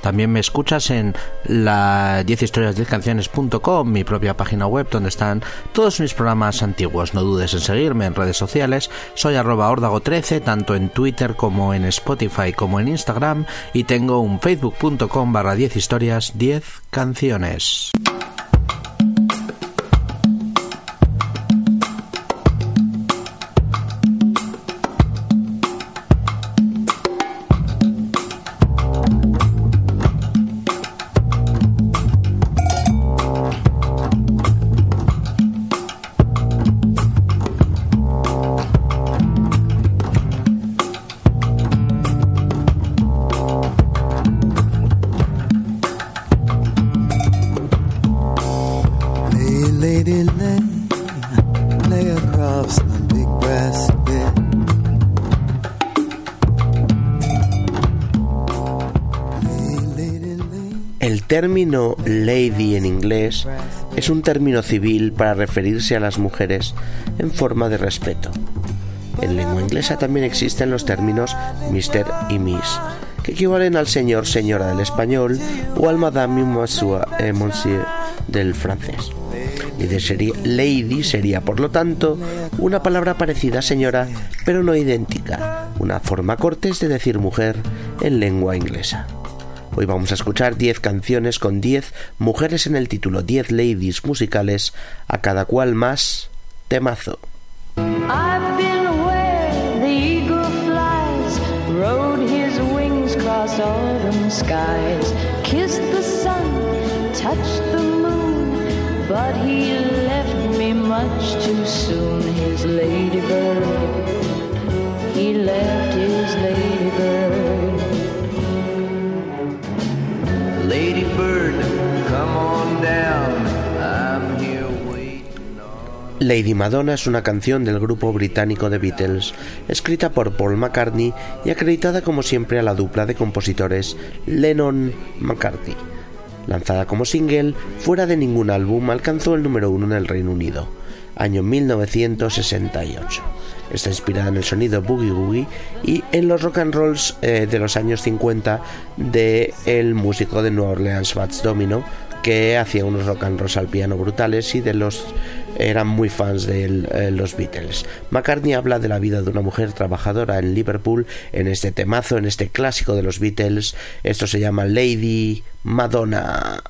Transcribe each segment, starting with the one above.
También me escuchas en la 10 historias 10 canciones.com, mi propia página web donde están todos mis programas antiguos. No dudes en seguirme en redes sociales. Soy arroba 13 tanto en Twitter como en Spotify como en Instagram y tengo un facebook.com barra 10 historias 10 canciones. Es un término civil para referirse a las mujeres en forma de respeto. En lengua inglesa también existen los términos Mr. y Miss, que equivalen al señor, señora del español o al madame y monsieur, eh, monsieur del francés. Lady sería, por lo tanto, una palabra parecida a señora, pero no idéntica, una forma cortés de decir mujer en lengua inglesa. Hoy vamos a escuchar 10 canciones con 10 mujeres en el título, 10 ladies musicales, a cada cual más temazo. I've been where the eagle flies, rode his wings across autumn skies, kissed the sun, touched the moon, but he left me much too soon, his ladybird. He left his Lady Madonna es una canción del grupo británico The Beatles, escrita por Paul McCartney y acreditada como siempre a la dupla de compositores Lennon-McCartney. Lanzada como single, fuera de ningún álbum, alcanzó el número uno en el Reino Unido, año 1968. Está inspirada en el sonido boogie woogie y en los rock and rolls eh, de los años 50 de el músico de Nueva Orleans Bats Domino que hacía unos rock and rolls al piano brutales y de los eran muy fans de eh, los Beatles. McCartney habla de la vida de una mujer trabajadora en Liverpool en este temazo, en este clásico de los Beatles. Esto se llama Lady Madonna.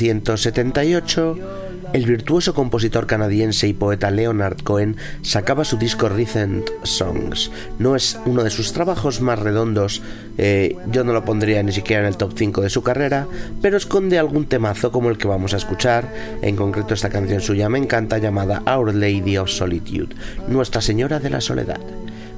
1978, el virtuoso compositor canadiense y poeta Leonard Cohen sacaba su disco Recent Songs. No es uno de sus trabajos más redondos, eh, yo no lo pondría ni siquiera en el top 5 de su carrera, pero esconde algún temazo como el que vamos a escuchar, en concreto esta canción suya me encanta llamada Our Lady of Solitude, Nuestra Señora de la Soledad.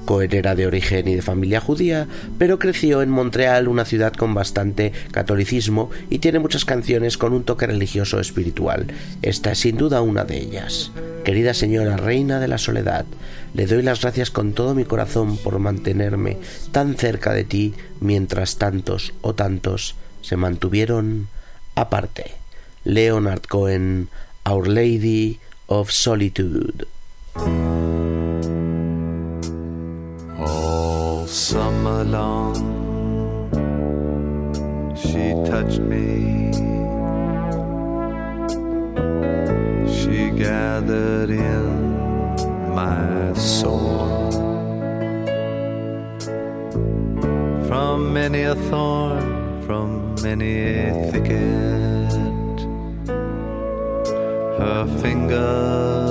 Cohen era de origen y de familia judía, pero creció en Montreal, una ciudad con bastante catolicismo y tiene muchas canciones con un toque religioso espiritual. Esta es sin duda una de ellas. Querida señora reina de la soledad, le doy las gracias con todo mi corazón por mantenerme tan cerca de ti mientras tantos o tantos se mantuvieron aparte. Leonard Cohen, Our Lady of Solitude. Summer long. She touched me. She gathered in my soul from many a thorn, from many a thicket. Her fingers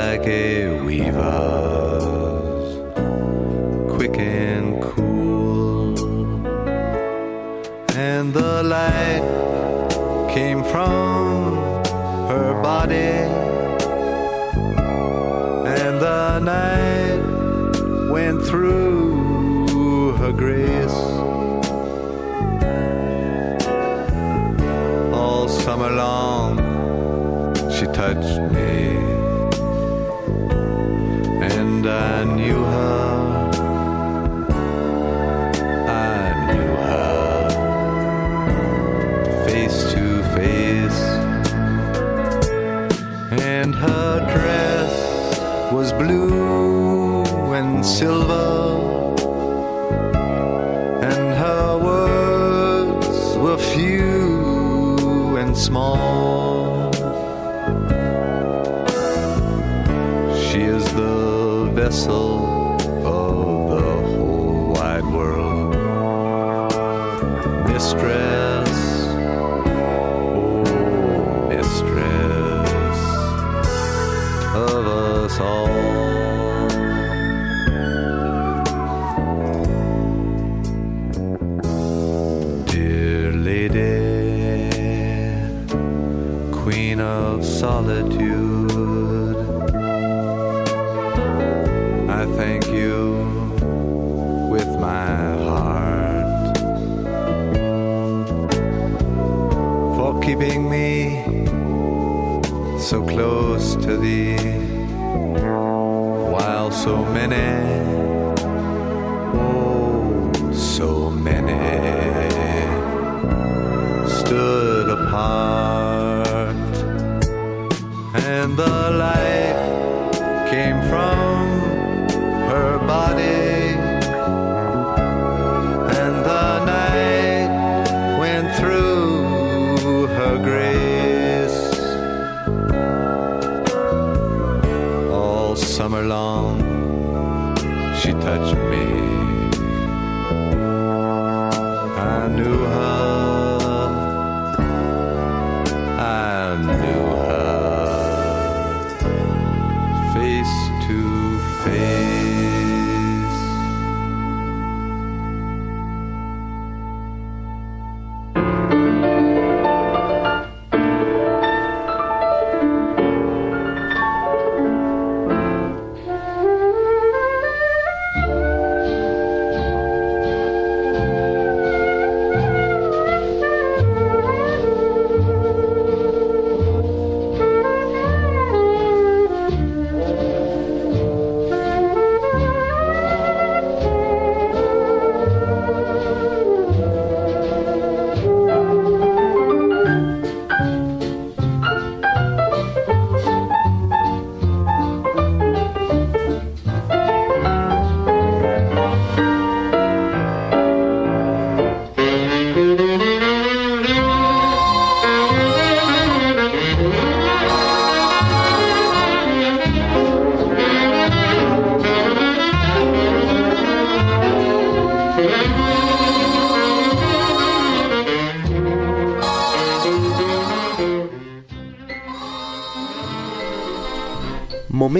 like a weaver came from her body, and the night went through her grace. All summer long, she touched me, and I knew her. Blue and silver, and her words were few and small. She is the vessel of solitude,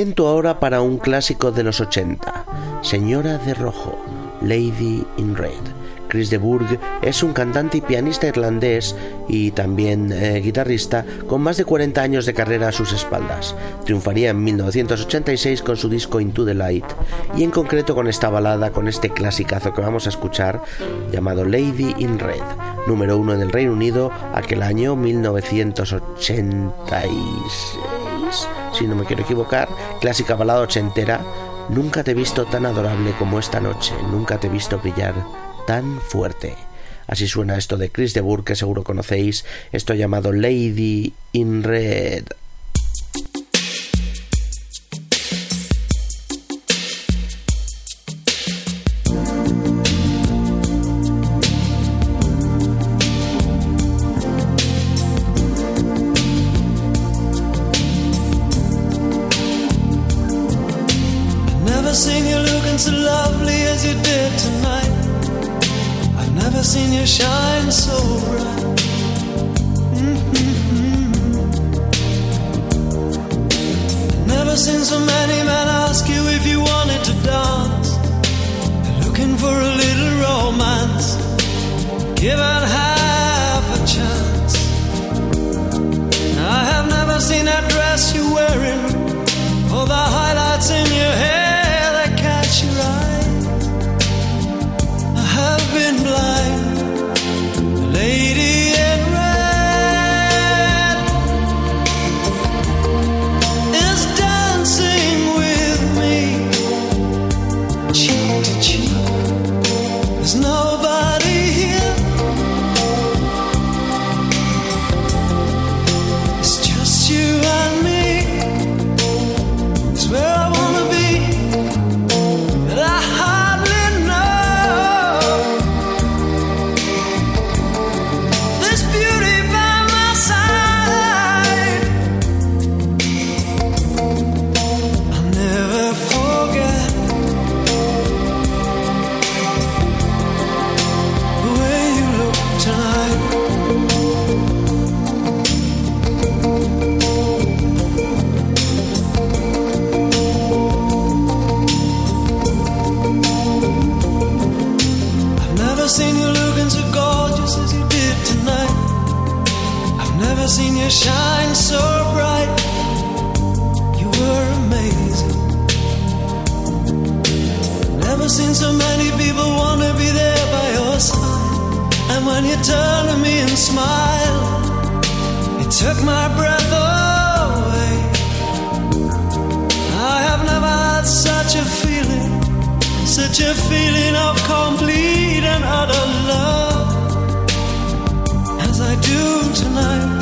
Momento ahora para un clásico de los 80, Señora de Rojo, Lady in Red. Chris de Burgh es un cantante y pianista irlandés y también eh, guitarrista con más de 40 años de carrera a sus espaldas. Triunfaría en 1986 con su disco Into the Light y en concreto con esta balada, con este clasicazo que vamos a escuchar llamado Lady in Red, número uno en el Reino Unido aquel año 1986, si no me quiero equivocar, clásica balada ochentera. Nunca te he visto tan adorable como esta noche, nunca te he visto brillar tan fuerte. Así suena esto de Chris de Burke que seguro conocéis, esto llamado Lady in Red. Never seen you shine so bright. Mm-hmm. Never seen so many men ask you if you wanted to dance. They're looking for a little romance. Give out turn to me and smile. It took my breath away. I have never had such a feeling, such a feeling of complete and utter love as I do tonight.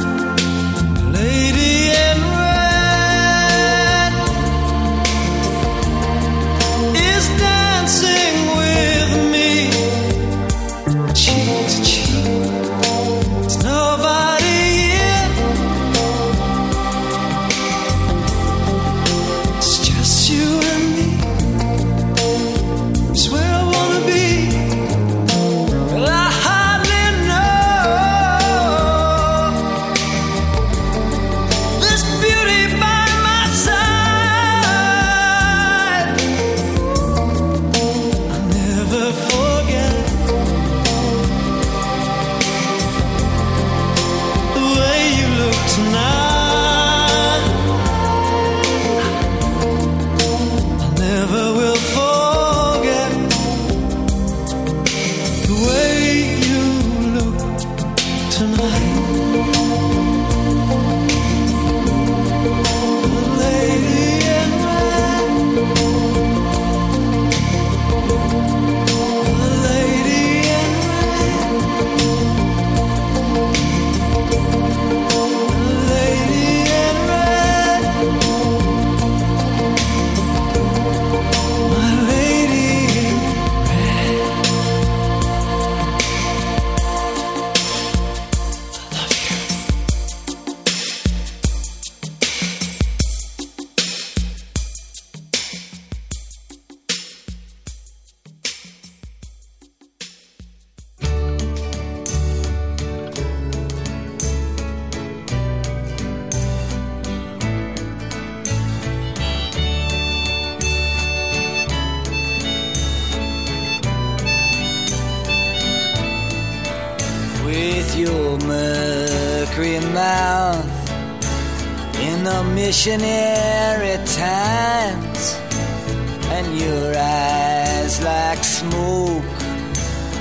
And your eyes like smoke,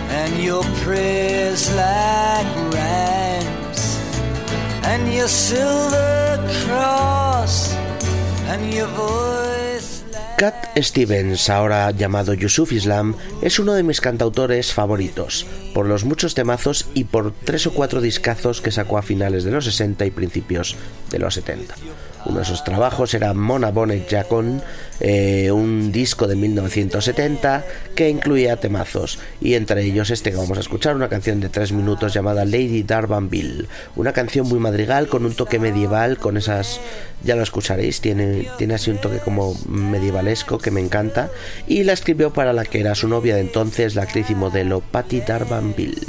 and your prayers like rhymes, and your silver cross, and your voice. Cat Stevens, ahora llamado Yusuf Islam, es uno de mis cantautores favoritos, por los muchos temazos y por tres o cuatro discazos que sacó a finales de los 60 y principios de los 70. Uno de esos trabajos era Mona Bonnet Jacon, eh, un disco de 1970 que incluía temazos, y entre ellos este que vamos a escuchar, una canción de tres minutos llamada Lady Darbanville, una canción muy madrigal con un toque medieval, con esas, ya lo escucharéis, tiene, tiene así un toque como medievalesco que me encanta, y la escribió para la que era su novia de entonces, la actriz y modelo Patty Darbanville.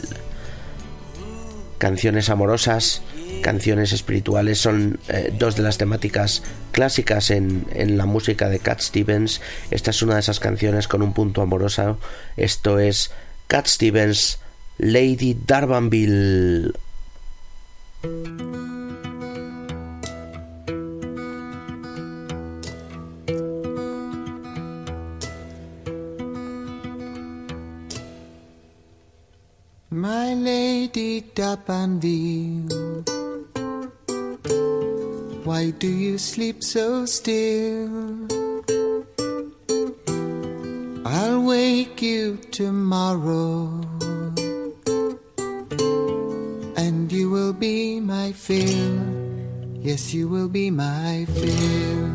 Canciones amorosas canciones espirituales son eh, dos de las temáticas clásicas en, en, la música de Cat Stevens. Esta es una de esas canciones con un punto amoroso. Esto es Cat Stevens, Lady Darbanville. My Lady Darbanville. Why do you sleep so still? I'll wake you tomorrow, and you will be my fill. Yes, you will be my fill,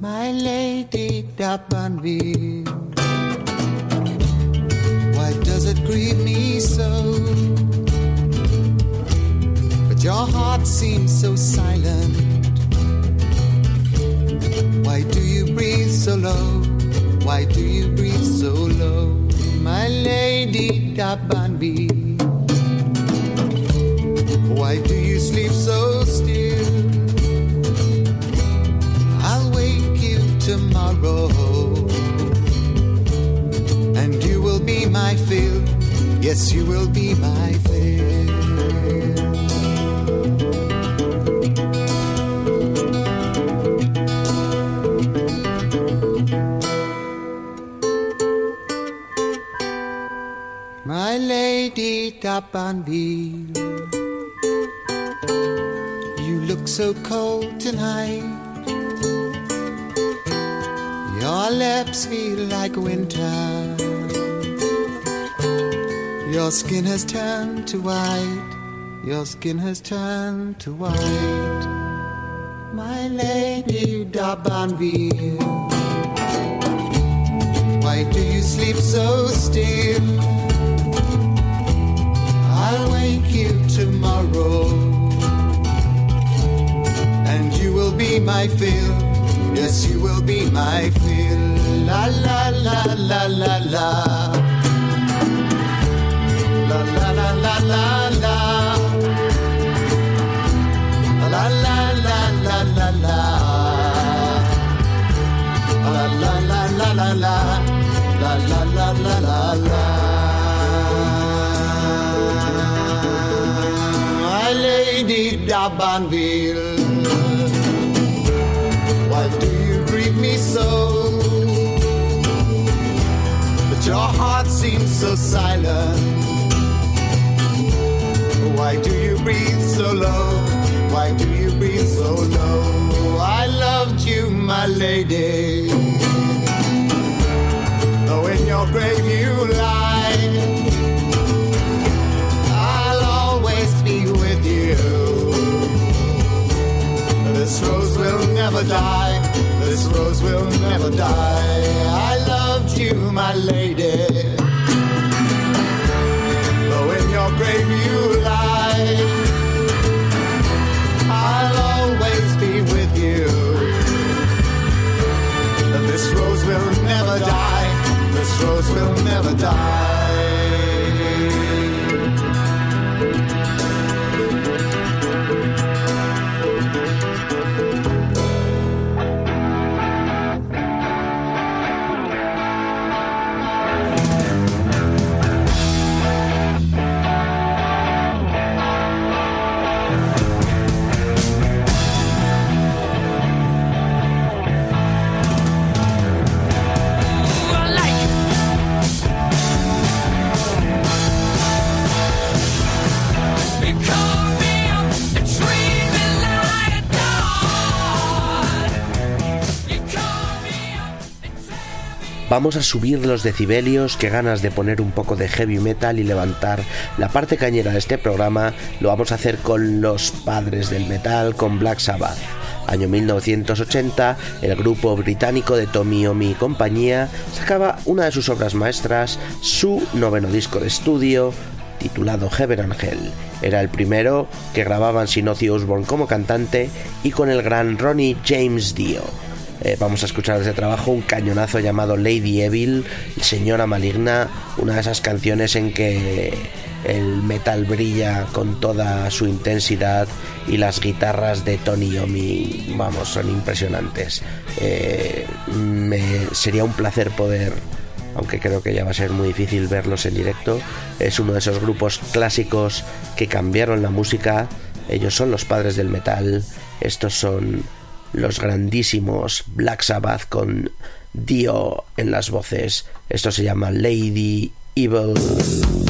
my lady Darbanville. Your skin has turned to white. My lady Dabanville, why do you sleep so still? I'll wake you tomorrow, and you will be my fill. Yes, you will be my fill. La la la la la la. La la la la la la. La Dabanville, why do you grieve me so? But your heart seems so silent. Why do you breathe so low? Why do you breathe so low? I loved you, my lady. Though in your grave you lie, This rose will never die. This rose will never die. I loved you, my lady. Though in your grave Vamos a subir los decibelios, que ganas de poner un poco de heavy metal y levantar la parte cañera de este programa. Lo vamos a hacer con los padres del metal, con Black Sabbath. Año 1980, el grupo británico de Tommy Omi y compañía sacaba una de sus obras maestras, su noveno disco de estudio, titulado Heaven and Hell. Era el primero que grababan sin Ozzy Osbourne como cantante y con el gran Ronnie James Dio. Eh, vamos a escuchar de ese trabajo un cañonazo llamado Lady Evil, Señora Maligna, una de esas canciones en que el metal brilla con toda su intensidad y las guitarras de Tony Yomi, vamos, son impresionantes. Eh, me, sería un placer poder aunque creo que ya va a ser muy difícil verlos en directo. Es uno de esos grupos clásicos que cambiaron la música. Ellos son los padres del metal. Estos son los grandísimos Black Sabbath con Dio en las voces. Esto se llama Lady Evil.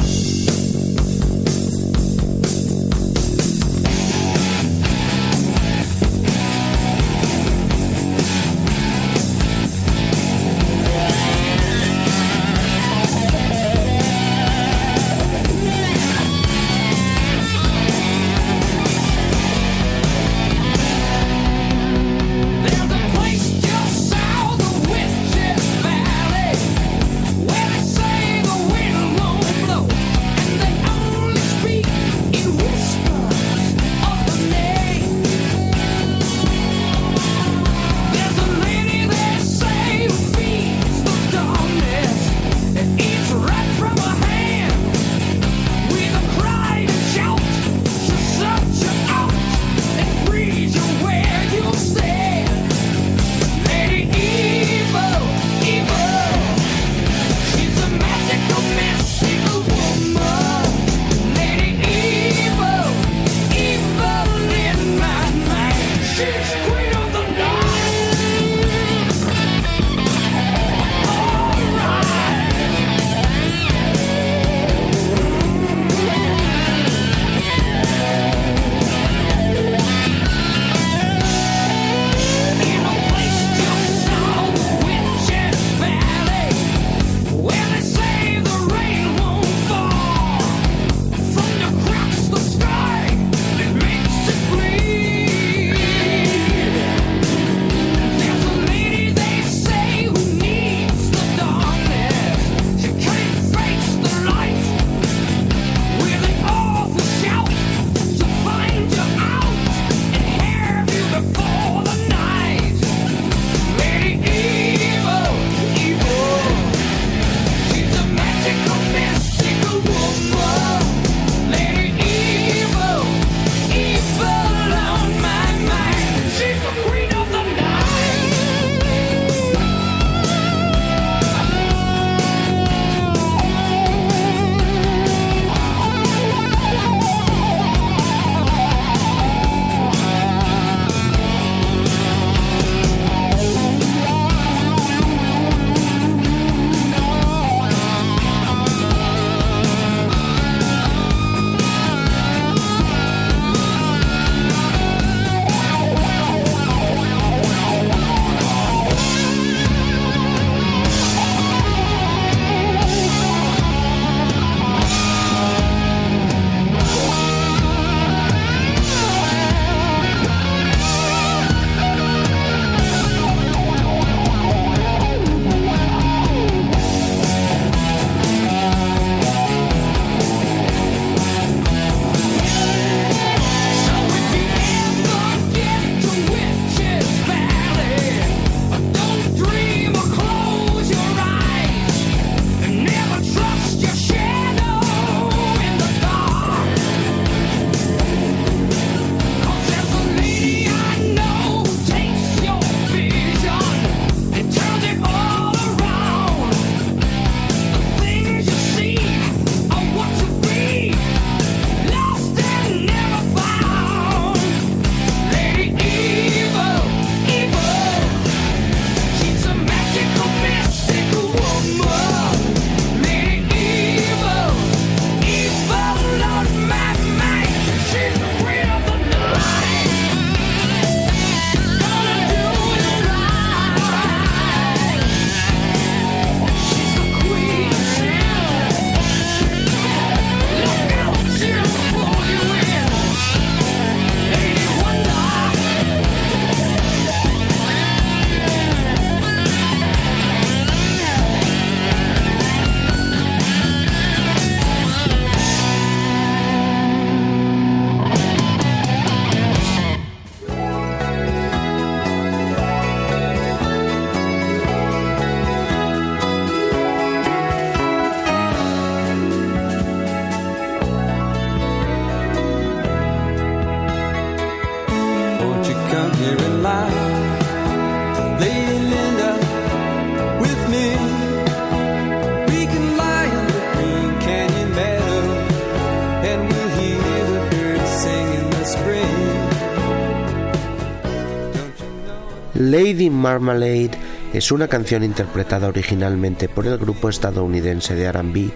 Marmalade es una canción interpretada originalmente por el grupo estadounidense de R&B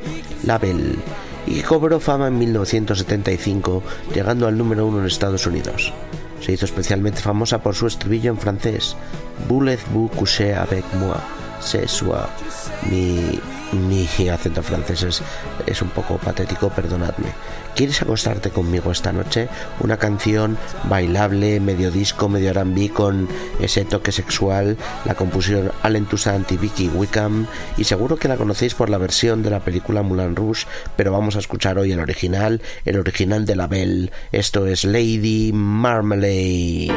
La Belle y cobró fama en 1975 llegando al número uno en Estados Unidos. Se hizo especialmente famosa por su estribillo en francés Voulez-vous coucher avec moi ce soir mi, mi acento francés es, un poco patético, perdonadme. ¿Quieres acostarte conmigo esta noche? Una canción bailable, medio disco, medio R&B con ese toque sexual. La compusieron Alan Toussaint y Vicky Wickham y seguro que la conocéis por la versión de la película Moulin Rouge, pero vamos a escuchar hoy el original, el original de la Belle. Esto es Lady Marmalade.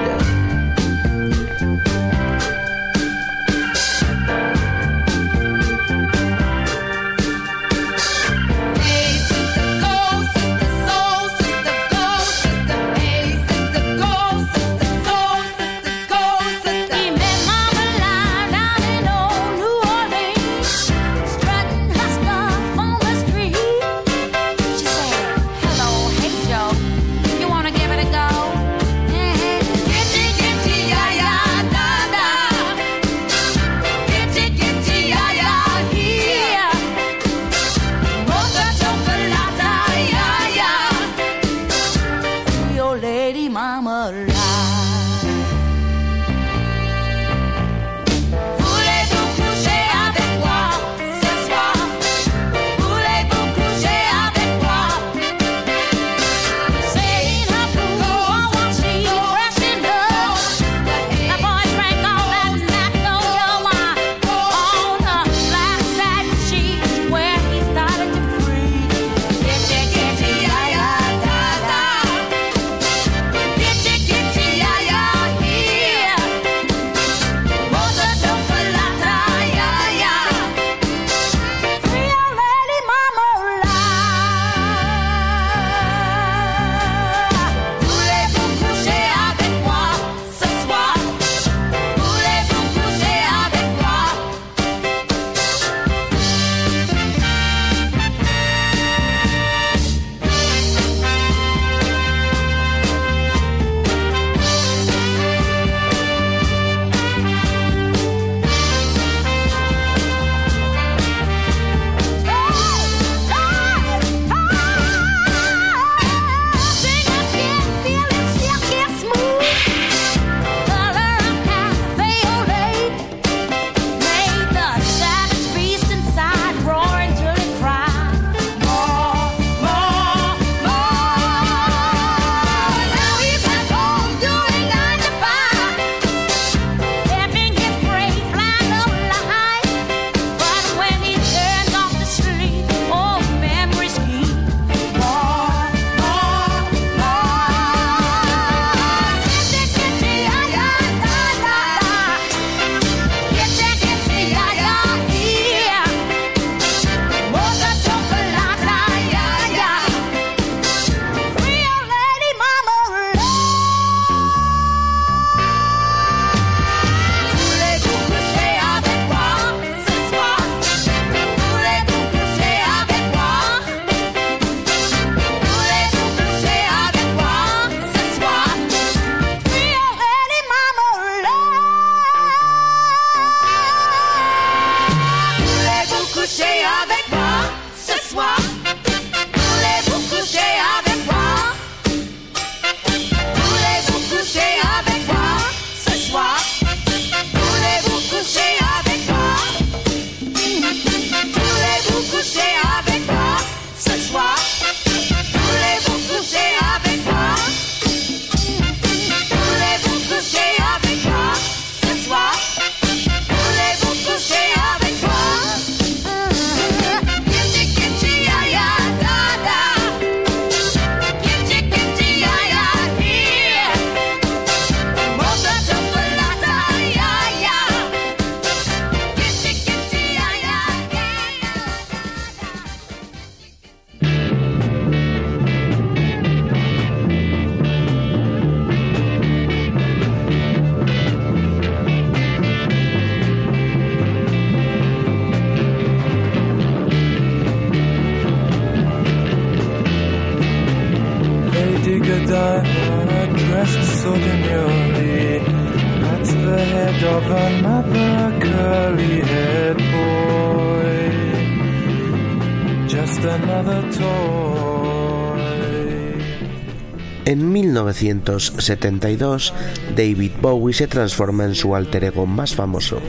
1972, David Bowie se transforma en su alter ego más famoso,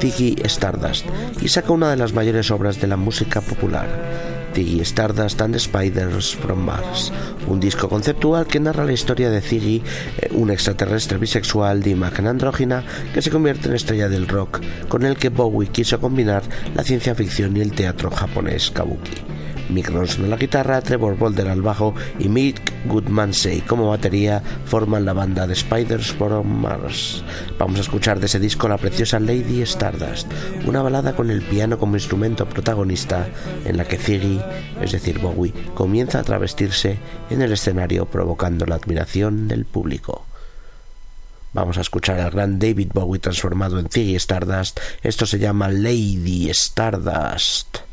Ziggy Stardust, y saca una de las mayores obras de la música popular, Ziggy Stardust and Spiders from Mars, un disco conceptual que narra la historia de Ziggy, eh, un extraterrestre bisexual de imagen andrógina que se convierte en estrella del rock, con el que Bowie quiso combinar la ciencia ficción y el teatro japonés kabuki. Mick Ronson a la guitarra, Trevor Boulder al bajo y Mick Goodmansey como batería forman la banda de Spiders from Mars. Vamos a escuchar de ese disco la preciosa Lady Stardust, una balada con el piano como instrumento protagonista en la que Ziggy, es decir Bowie, comienza a travestirse en el escenario provocando la admiración del público. Vamos a escuchar al gran David Bowie transformado en Ziggy Stardust. Esto se llama Lady Stardust.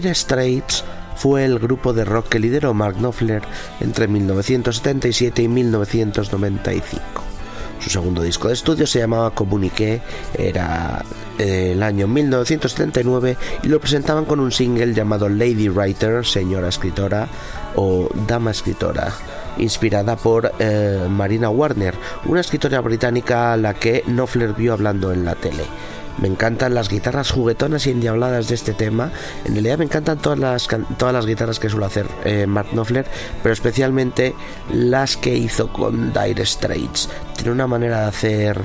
Dire Straits fue el grupo de rock que lideró Mark Knopfler entre 1977 y 1995. Su segundo disco de estudio se llamaba Comuniqué, era eh, el año 1979 y lo presentaban con un single llamado Lady Writer, señora escritora o dama escritora, inspirada por eh, Marina Warner, una escritora británica a la que Knopfler vio hablando en la tele. Me encantan las guitarras juguetonas y endiabladas de este tema. En realidad me encantan todas las, todas las guitarras que suele hacer eh, Mark Knopfler, pero especialmente las que hizo con Dire Straits. Tiene una manera de hacer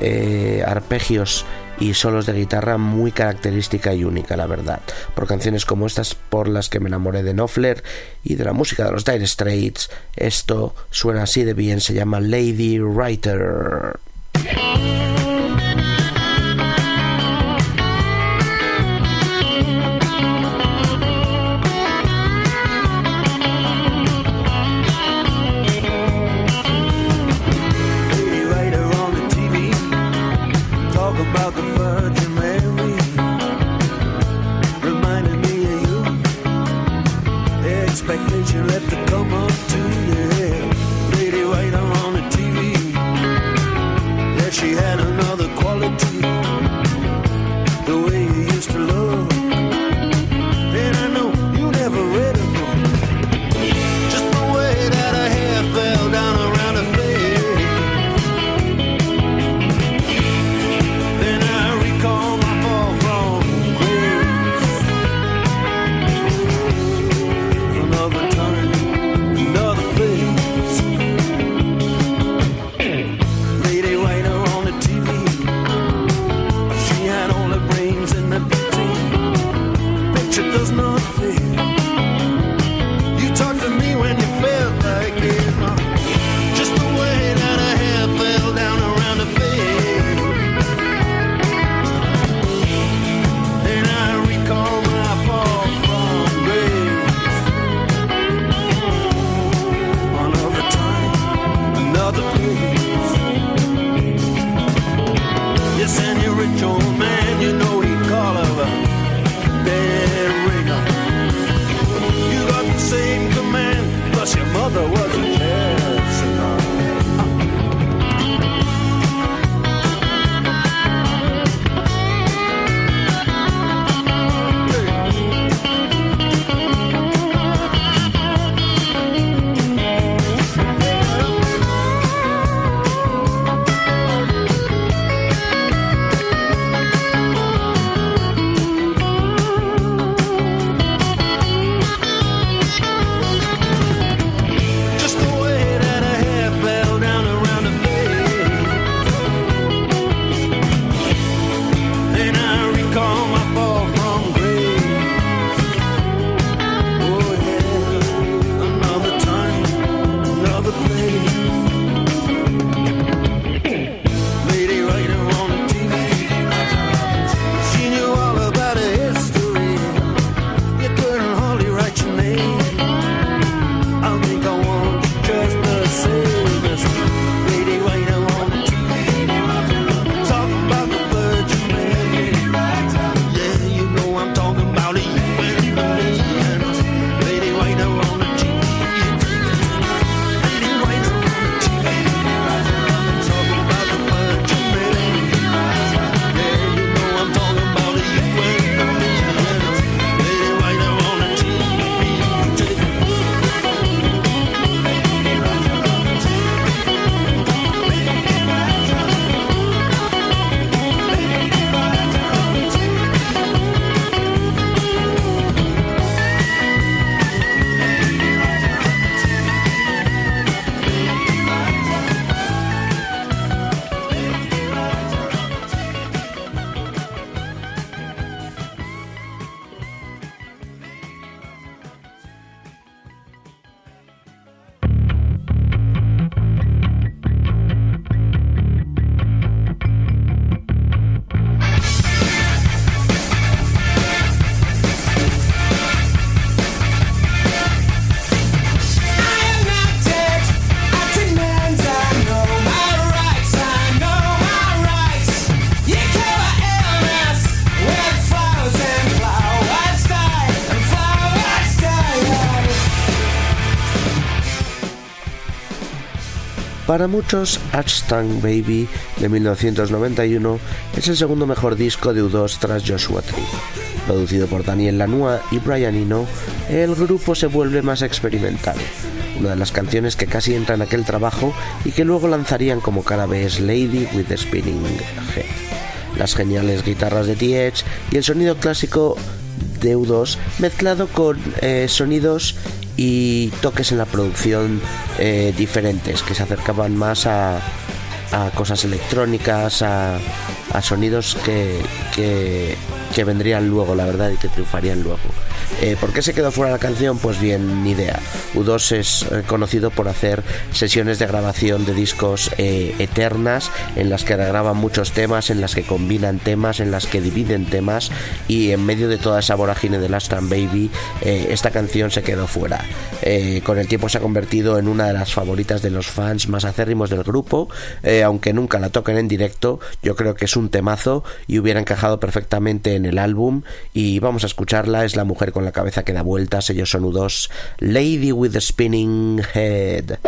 eh, arpegios y solos de guitarra muy característica y única, la verdad. Por canciones como estas por las que me enamoré de Knopfler y de la música de los Dire Straits, esto suena así de bien, se llama Lady Writer. expectation left the to too. Para muchos, Ashton Baby de 1991 es el segundo mejor disco de U2 tras Joshua Tree. Producido por Daniel Lanois y Brian Eno, el grupo se vuelve más experimental. Una de las canciones que casi entra en aquel trabajo y que luego lanzarían como cara B es Lady with the Spinning Head. Las geniales guitarras de TH y el sonido clásico de U2 mezclado con eh, sonidos y toques en la producción eh, diferentes que se acercaban más a, cosas electrónicas, a, sonidos que, que vendrían luego, la verdad, y que triunfarían luego. Eh, ¿Por qué se quedó fuera la canción? Pues bien, ni idea. U2 es eh, conocido por hacer sesiones de grabación de discos eh, eternas, en las que graban muchos temas, en las que combinan temas, en las que dividen temas, y en medio de toda esa vorágine de Last and Baby, eh, esta canción se quedó fuera. Eh, con el tiempo se ha convertido en una de las favoritas de los fans más acérrimos del grupo, eh, aunque nunca la toquen en directo, yo creo que es un temazo y hubiera encajado perfectamente en el álbum. Y vamos a escucharla, es la mujer con la cabeza que da vueltas, ellos son U2, Lady with the Spinning Head.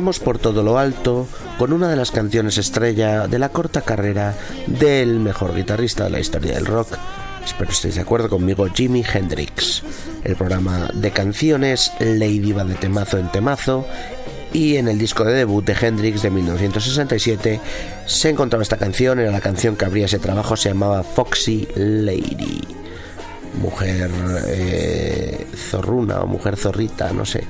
Por todo lo alto con una de las canciones estrella de la corta carrera del mejor guitarrista de la historia del rock. Espero estéis de acuerdo conmigo, Jimi Hendrix. El programa de canciones Lady va de temazo en temazo y en el disco de debut de Hendrix de 1967 se encontraba esta canción, era la canción que abría ese trabajo, se llamaba Foxy Lady. Mujer eh, zorruna o mujer zorrita, no sé,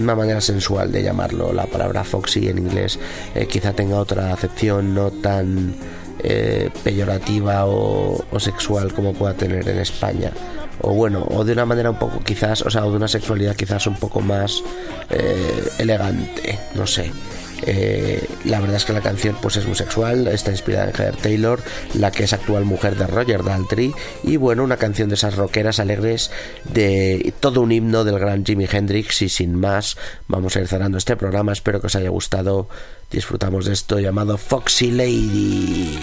una manera sensual de llamarlo. La palabra foxy en inglés eh, quizá tenga otra acepción no tan eh, peyorativa o, o sexual como pueda tener en España o bueno, o de una manera un poco quizás, o sea, o de una sexualidad quizás un poco más eh, elegante, no sé. Eh, la verdad es que la canción pues es muy sexual, está inspirada en Heather Taylor, la que es actual mujer de Roger Daltrey, y bueno, una canción de esas rockeras alegres de todo un himno del gran Jimi Hendrix y sin más, vamos a ir cerrando este programa, espero que os haya gustado, disfrutamos de esto llamado Foxy Lady.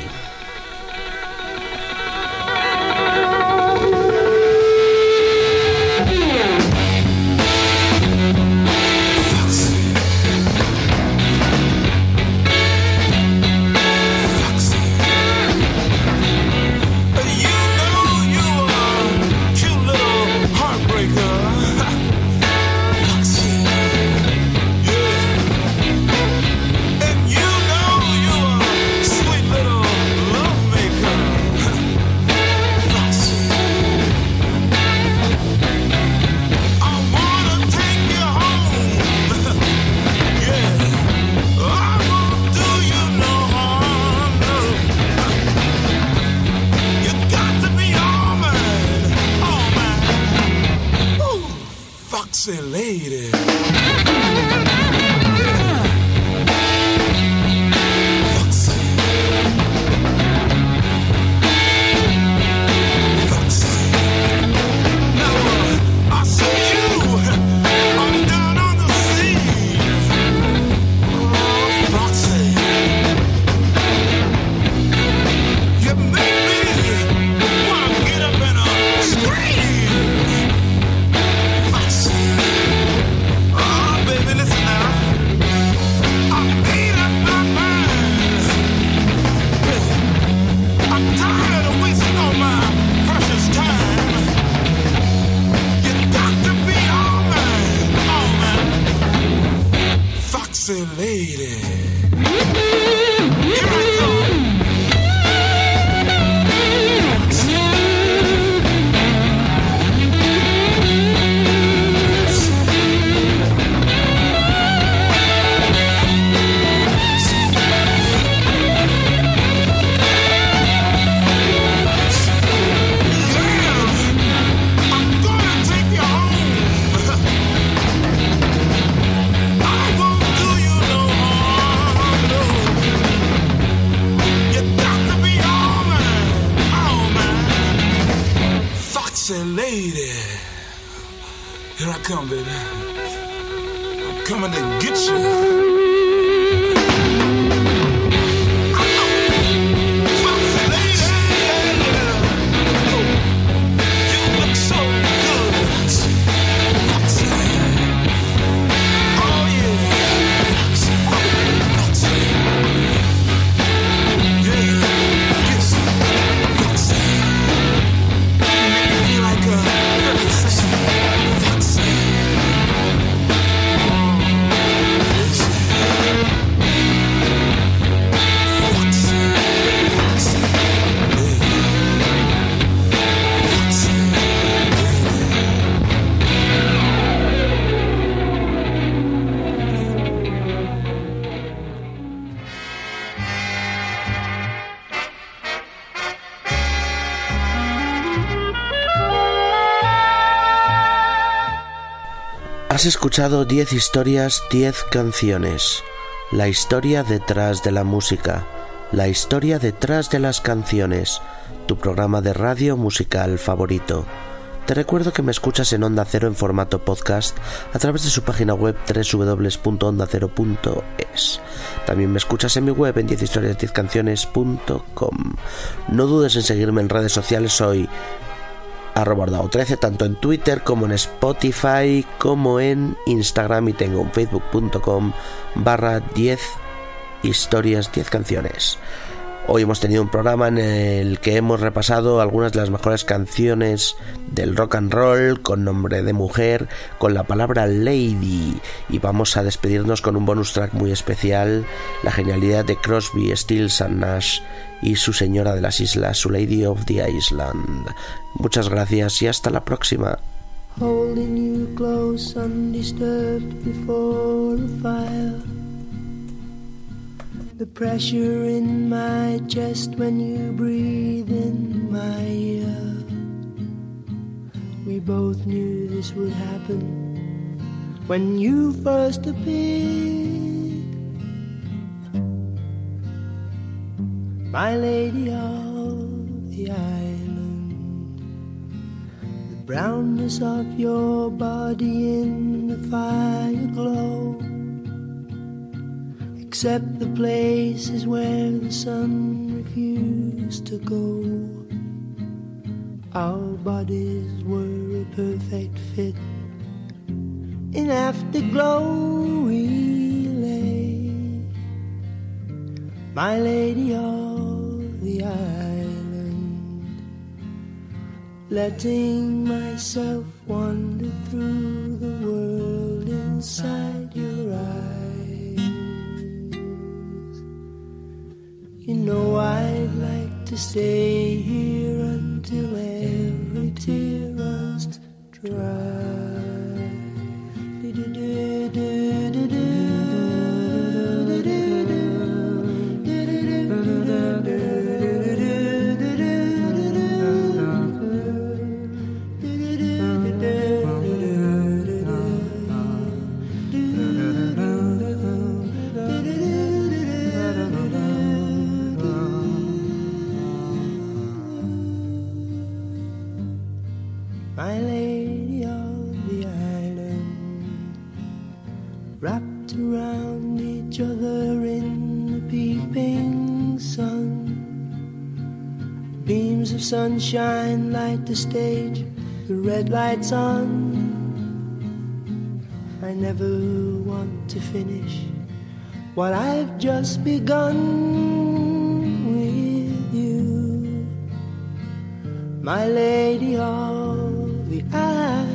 Lady. Here I come. Has escuchado 10 historias, 10 canciones. La historia detrás de la música. La historia detrás de las canciones. Tu programa de radio musical favorito. Te recuerdo que me escuchas en Onda Cero en formato podcast a través de su página web www.ondacero.es. También me escuchas en mi web en 10historias10canciones.com. No dudes en seguirme en redes sociales, soy arroba ordao13 tanto en Twitter como en Spotify como en Instagram y tengo un facebook.com barra 10 historias 10 canciones. Hoy hemos tenido un programa en el que hemos repasado algunas de las mejores canciones del rock and roll con nombre de mujer, con la palabra lady. Y vamos a despedirnos con un bonus track muy especial, la genialidad de Crosby, Stills and Nash y su señora de las islas, su Lady of the Island. Muchas gracias y hasta la próxima. The pressure in my chest when you breathe in my ear. We both knew this would happen when you first appeared. My lady of the island. The brownness of your body in the fire glow. Except the places where the sun refused to go. Our bodies were a perfect fit. In afterglow we lay. My lady of the island letting myself wander through the world inside your You know I'd like to stay here until every tear runs dry. Sunshine light the stage, the red lights on. I never want to finish what I've just begun with you, my lady of the island.